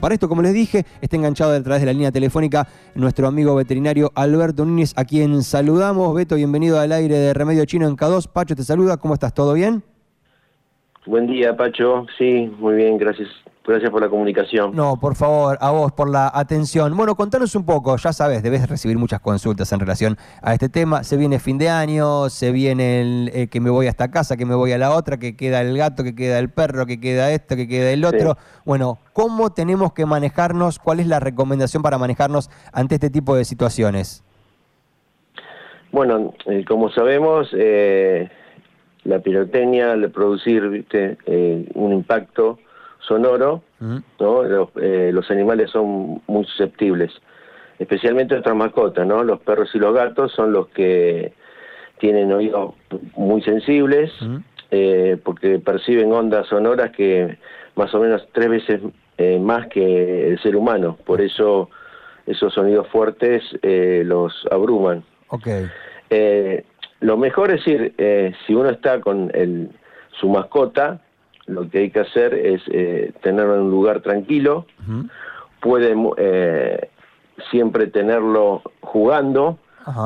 Para esto, como les dije, está enganchado a través de la línea telefónica nuestro amigo veterinario Alberto Núñez, a quien saludamos. Beto, bienvenido al aire de Remedio Chino en K2. Pacho te saluda, ¿cómo estás? ¿Todo bien? Buen día, Pacho. Sí, muy bien, gracias. Gracias por la comunicación. No, por favor, a vos por la atención. Bueno, contanos un poco, ya sabes, debes recibir muchas consultas en relación a este tema. Se viene fin de año, se viene el eh, que me voy a esta casa, que me voy a la otra, que queda el gato, que queda el perro, que queda esto, que queda el otro. Bueno, ¿cómo tenemos que manejarnos? ¿Cuál es la recomendación para manejarnos ante este tipo de situaciones? Bueno, eh, como sabemos, eh, la pirotecnia, al producir ¿viste? un impacto sonoro, ¿no? Eh, los, animales son muy susceptibles, especialmente nuestras mascotas, ¿no? Los perros y los gatos son los que tienen oídos muy sensibles, eh, porque perciben ondas sonoras que más o menos tres veces eh, más que el ser humano, por eso esos sonidos fuertes los abruman. Okay. lo mejor es decir, si uno está con el, su mascota, lo que hay que hacer es eh, tenerlo en un lugar tranquilo, puede eh, siempre tenerlo jugando,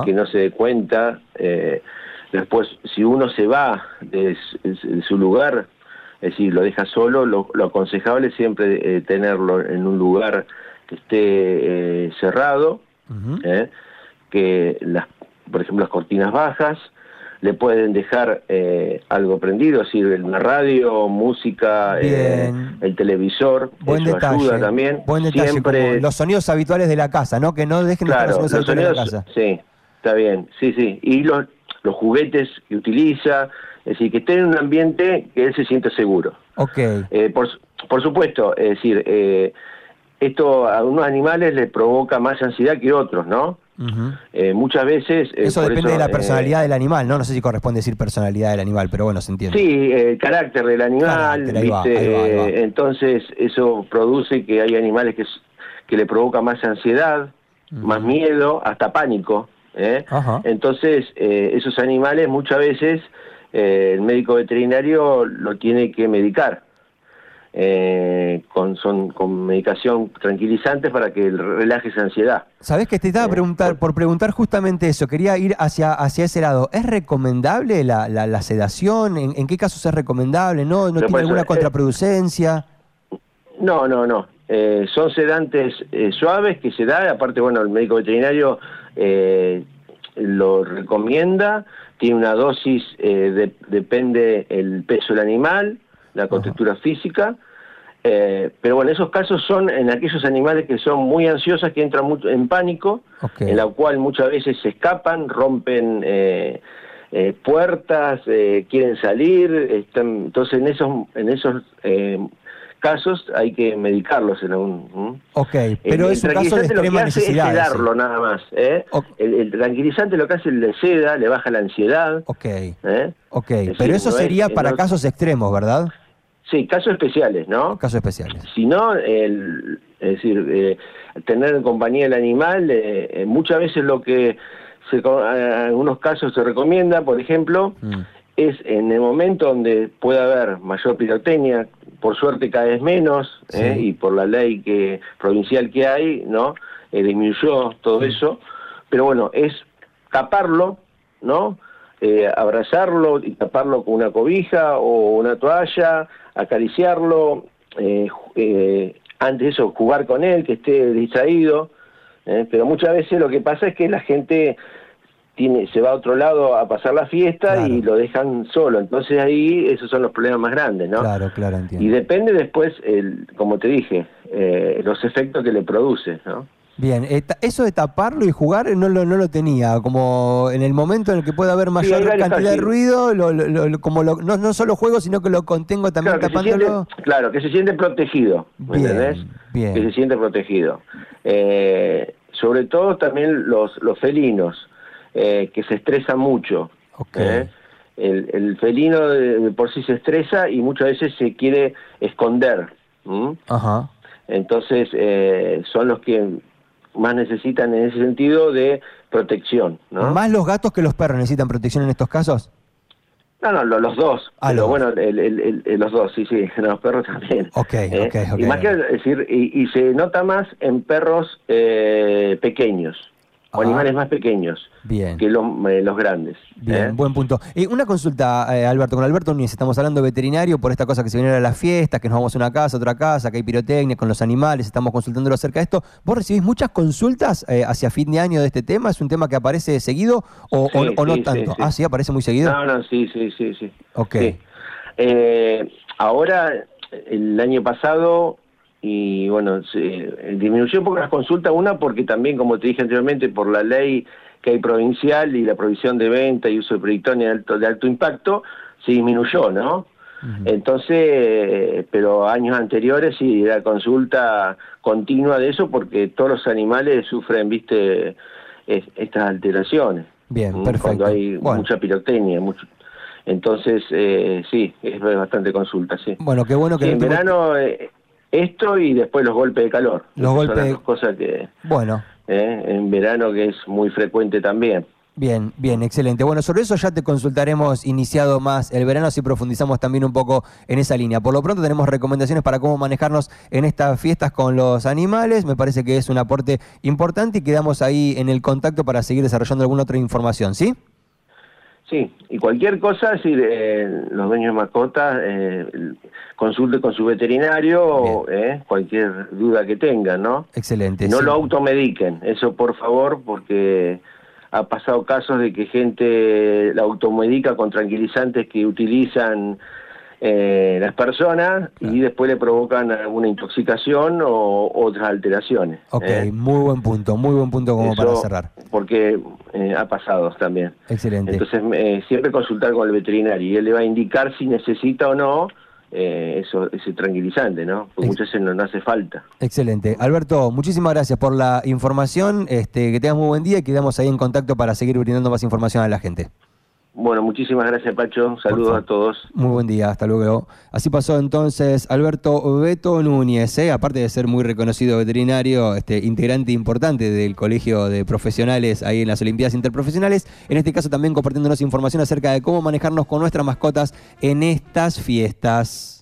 que no se dé cuenta, eh, después si uno se va de, su lugar, es decir, lo deja solo, lo, aconsejable es siempre tenerlo en un lugar que esté cerrado, que las, por ejemplo las cortinas bajas, le pueden dejar eh, algo prendido, es decir, una radio, música, eh, el televisor, Buen eso detalle. ayuda también. Buen detalle, Siempre... los sonidos habituales de la casa, ¿no? Que no dejen claro, los sonidos, de la casa. Sí, está bien, sí, sí. Y los, los juguetes que utiliza, es decir, que esté en un ambiente que él se siente seguro. Ok. Eh, por, por supuesto, es decir, esto a unos animales les provoca más ansiedad que otros, ¿no? Eh, muchas veces... Eh, eso depende de la eh, personalidad del animal, ¿no? No sé si corresponde decir personalidad del animal, pero bueno, se entiende. Sí, el carácter del animal, entonces eso produce que hay animales que, que le provoca más ansiedad, más miedo, hasta pánico. Entonces, esos animales muchas veces el médico veterinario lo tiene que medicar eh, con, son, con medicación tranquilizante para que relaje esa ansiedad. Sabes que te estaba a eh, preguntar, por preguntar justamente eso, quería ir hacia, hacia ese lado. ¿Es recomendable la, la, sedación? ¿En, qué casos es recomendable? ¿No, no tiene alguna eh, contraproducencia? no, no, no. Eh, son sedantes suaves que se da, aparte, bueno, el médico veterinario lo recomienda, tiene una dosis, depende el peso del animal, la contextura física, eh, pero bueno, esos casos son en aquellos animales que son muy ansiosos, que entran mucho en pánico, en la cual muchas veces se escapan, rompen eh, eh, puertas, quieren salir, están, entonces en esos, en esos casos hay que medicarlos en un... Ok, pero es un caso de extrema necesidad. Es sedarlo nada más. El, tranquilizante lo que hace es le seda, le baja la ansiedad. Ok, okay. pero eso sería para casos extremos, ¿verdad? Sí, casos especiales, ¿no? Casos especiales. Si no, el, es decir, eh, tener en compañía el animal, eh, eh, muchas veces lo que se, en algunos casos se recomienda, por ejemplo, mm. es en el momento donde puede haber mayor pirotecnia, por suerte cada vez menos, y por la ley que provincial que hay, ¿no? disminuyó todo eso, pero bueno, es taparlo, ¿no? Abrazarlo y taparlo con una cobija o una toalla, acariciarlo, eh, eh, antes de eso jugar con él, que esté distraído, eh, pero muchas veces lo que pasa es que la gente tiene, se va a otro lado a pasar la fiesta y lo dejan solo, entonces ahí esos son los problemas más grandes, ¿no? Claro, claro, entiendo. Y depende después, el, como te dije, los efectos que le produce, ¿no? Bien, eso de taparlo y jugar no lo, no lo tenía, como en el momento en el que puede haber mayor cantidad de ruido, como no, no, solo juego, sino que lo contengo también claro, tapándolo. claro, que se siente protegido, ¿me bien, Bien. Que se siente protegido. Eh, sobre todo también los, los felinos, eh, que se estresan mucho. ¿eh? El, el, felino por sí se estresa y muchas veces se quiere esconder. Ajá. Entonces, son los que más necesitan en ese sentido de protección. ¿no? ¿Más los gatos que los perros necesitan protección en estos casos? No, no, los dos. Ah, pero los bueno, el- el- el- los dos, sí, sí, los perros también. Ok, ¿eh? ok, ok. Y más que decir, y, y se nota más en perros eh, pequeños, o Ah. animales más pequeños Bien. que los, eh, los grandes. Bien, ¿eh? buen punto. Y una consulta, eh, Alberto, con Alberto Núñez, estamos hablando de veterinario por esta cosa que se viene a las fiestas, que nos vamos a una casa, a otra casa, que hay pirotecnia con los animales, estamos consultándolo acerca de esto. ¿Vos recibís muchas consultas eh, hacia fin de año de este tema? ¿Es un tema que aparece seguido o, Sí, o- o no sí, tanto? sí. Ah, sí, aparece muy seguido. No, no, sí, sí, sí, sí. ok. Eh, ahora, el año pasado, y bueno, se, disminuyó un poco las consultas, una porque también, como te dije anteriormente, por la ley que hay provincial y la provisión de venta y uso de proyectones de alto, de alto impacto, se disminuyó, ¿no? Entonces, eh, pero años anteriores sí, era consulta continua de eso porque todos los animales sufren, viste, es- estas alteraciones. Bien, Mm, perfecto. Cuando hay Bueno. mucha pirotecnia, mucho. Entonces, eh, sí, es bastante consulta, sí. Bueno, qué bueno que Sí, en último- verano eh, esto y después los golpes de calor. Los son golpes las dos cosas que Bueno, eh, en verano que es muy frecuente también. Bien, bien, excelente. Bueno, sobre eso ya te consultaremos iniciado más el verano, si profundizamos también un poco en esa línea. Por lo pronto tenemos recomendaciones para cómo manejarnos en estas fiestas con los animales. Me parece que es un aporte importante y quedamos ahí en el contacto para seguir desarrollando alguna otra información, ¿sí? Sí, y cualquier cosa, si los dueños de mascotas eh, consulte con su veterinario, eh, cualquier duda que tengan, ¿no? Excelente. No sí. lo automediquen, eso por favor, porque ha pasado casos de que gente la automedica con tranquilizantes que utilizan eh, las personas y después le provocan alguna intoxicación o otras alteraciones. Ok, ¿eh? muy buen punto, muy buen punto como para cerrar. Porque eh, ha pasado también. Excelente. Entonces, eh, siempre consultar con el veterinario y él le va a indicar si necesita o no eh, eso, ese tranquilizante, ¿no? Porque muchas veces no, no hace falta. Excelente. Alberto, muchísimas gracias por la información. Este, que tengas muy buen día y quedamos ahí en contacto para seguir brindando más información a la gente. Bueno, muchísimas gracias, Pacho. Saludos a todos. Muy buen día, hasta luego. Así pasó entonces Alberto Beto Núñez, ¿eh? aparte de ser muy reconocido veterinario, este, integrante importante del Colegio de Profesionales ahí en las Olimpiadas Interprofesionales, en este caso también compartiéndonos información acerca de cómo manejarnos con nuestras mascotas en estas fiestas.